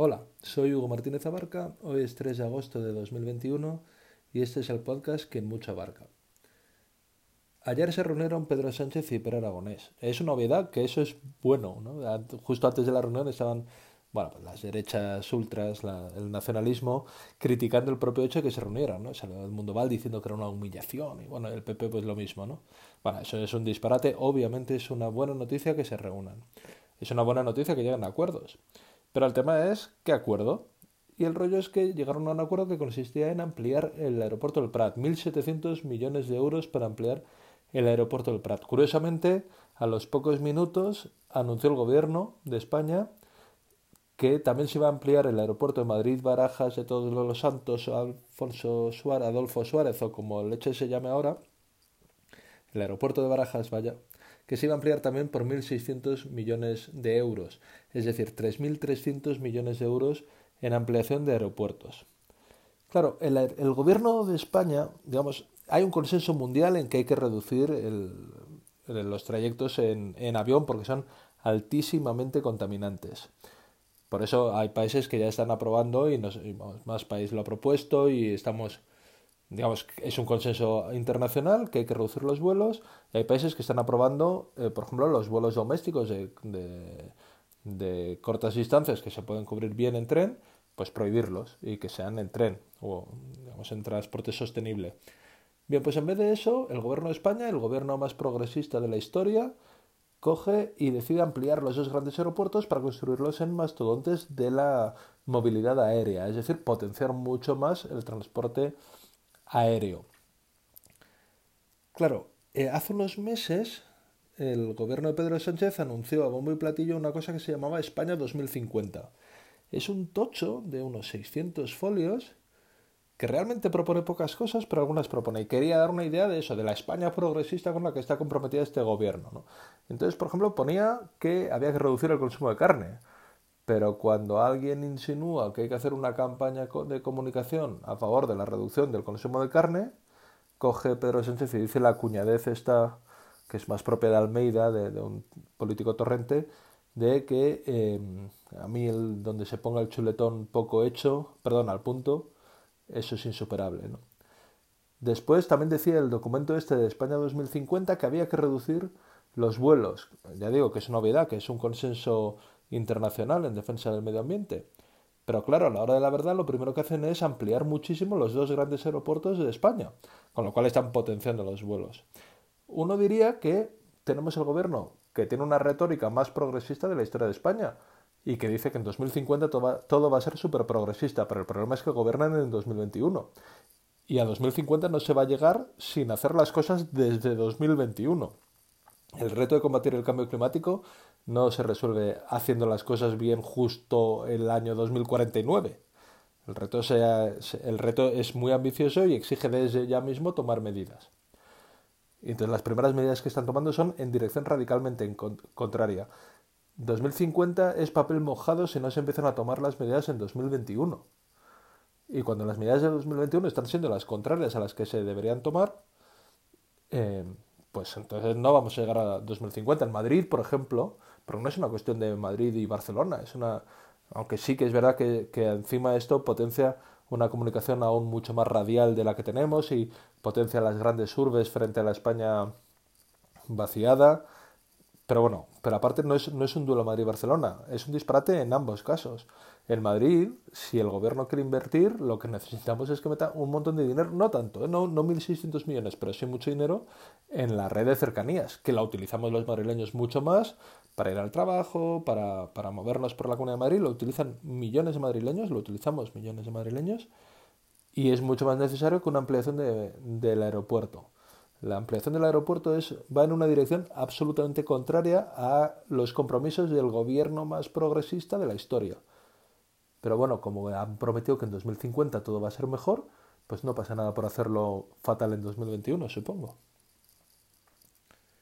Hola, soy Hugo Martínez Abarca, hoy es 3 de agosto de 2021 y este es el podcast que mucho abarca. Ayer se reunieron Pedro Sánchez y Pedro Aragonés. Es una obviedad que eso es bueno, ¿no? Justo antes de la reunión estaban bueno, pues las derechas ultras, el nacionalismo, criticando el propio hecho de que se reunieran, ¿no? Salió el Mundo Val diciendo que era una humillación y bueno, el PP pues lo mismo, ¿no? Bueno, eso es un disparate, obviamente es una buena noticia que se reúnan. Es una buena noticia que lleguen a acuerdos. Pero el tema es, ¿qué acuerdo? Y el rollo es que llegaron a un acuerdo que consistía en ampliar el aeropuerto del Prat. 1.700 millones de euros para ampliar el aeropuerto del Prat. Curiosamente, a los pocos minutos anunció el gobierno de España que también se iba a ampliar el aeropuerto de Madrid, Barajas, de todos los santos, Alfonso Suárez, Adolfo Suárez, o como leche se llame ahora, el aeropuerto de Barajas, vaya, que se iba a ampliar también por 1.600 millones de euros, es decir, 3.300 millones de euros en ampliación de aeropuertos. Claro, el, gobierno de España, digamos, hay un consenso mundial en que hay que reducir los trayectos en, avión porque son altísimamente contaminantes. Por eso hay países que ya están aprobando y, más países lo ha propuesto y estamos digamos, es un consenso internacional que hay que reducir los vuelos. Hay países que están aprobando, eh, por ejemplo, los vuelos domésticos de, de, cortas distancias que se pueden cubrir bien en tren, pues prohibirlos y que sean en tren o, digamos, en transporte sostenible. Bien, pues en vez de eso, el gobierno de España, el gobierno más progresista de la historia, coge y decide ampliar los dos grandes aeropuertos para construirlos en mastodontes de la movilidad aérea, es decir, potenciar mucho más el transporte aéreo. Claro, eh, hace unos meses el gobierno de Pedro Sánchez anunció a bombo y platillo una cosa que se llamaba España 2050. Es un tocho de unos 600 folios que realmente propone pocas cosas, pero algunas propone. Y quería dar una idea de eso, de la España progresista con la que está comprometida este gobierno. Entonces, por ejemplo, ponía que había que reducir el consumo de carne. Pero cuando alguien insinúa que hay que hacer una campaña de comunicación a favor de la reducción del consumo de carne, coge Pedro Sánchez y dice la cuñadez esta, que es más propia de Almeida, de, un político torrente, de que em, a mí donde se ponga el chuletón poco hecho, perdón, al punto, eso es insuperable. Después también decía el documento este de España 2050 que había que reducir los vuelos. Ya digo que es una novedad, que es un consenso internacional en defensa del medio ambiente. Pero claro, a la hora de la verdad lo primero que hacen es ampliar muchísimo los dos grandes aeropuertos de España, con lo cual están potenciando los vuelos. Uno diría que tenemos el gobierno que tiene una retórica más progresista de la historia de España y que dice que en 2050 todo va, a ser súper progresista, pero el problema es que gobiernan en 2021. Y a 2050 no se va a llegar sin hacer las cosas desde 2021. El reto de combatir el cambio climático no se resuelve haciendo las cosas bien justo el año 2049. El reto, es muy ambicioso y exige desde ya mismo tomar medidas. entonces las primeras medidas que están tomando son en dirección radicalmente en contraria. 2050 es papel mojado si no se empiezan a tomar las medidas en 2021. Y cuando las medidas de 2021 están siendo las contrarias a las que se deberían tomar, eh, pues entonces no vamos a llegar a 2050. En Madrid, por ejemplo, pero no es una cuestión de Madrid y Barcelona, es una, aunque sí que es verdad que, encima de esto potencia una comunicación aún mucho más radial de la que tenemos y potencia las grandes urbes frente a la España vaciada. Pero bueno, pero aparte no es, no es un duelo Madrid-Barcelona, es un disparate en ambos casos. En Madrid, si el gobierno quiere invertir, lo que necesitamos es que meta un montón de dinero, no tanto, ¿eh? no, no 1.600 millones, pero sí mucho dinero en la red de cercanías, que la utilizamos los madrileños mucho más para ir al trabajo, para, para movernos por la Comunidad de Madrid, lo utilizan millones de madrileños, lo utilizamos millones de madrileños, y es mucho más necesario que una ampliación de, del aeropuerto. La ampliación del aeropuerto va en una dirección absolutamente contraria a los compromisos del gobierno más progresista de la historia. Pero bueno, como han prometido que en 2050 todo va a ser mejor, pues no pasa nada por hacerlo fatal en 2021, supongo.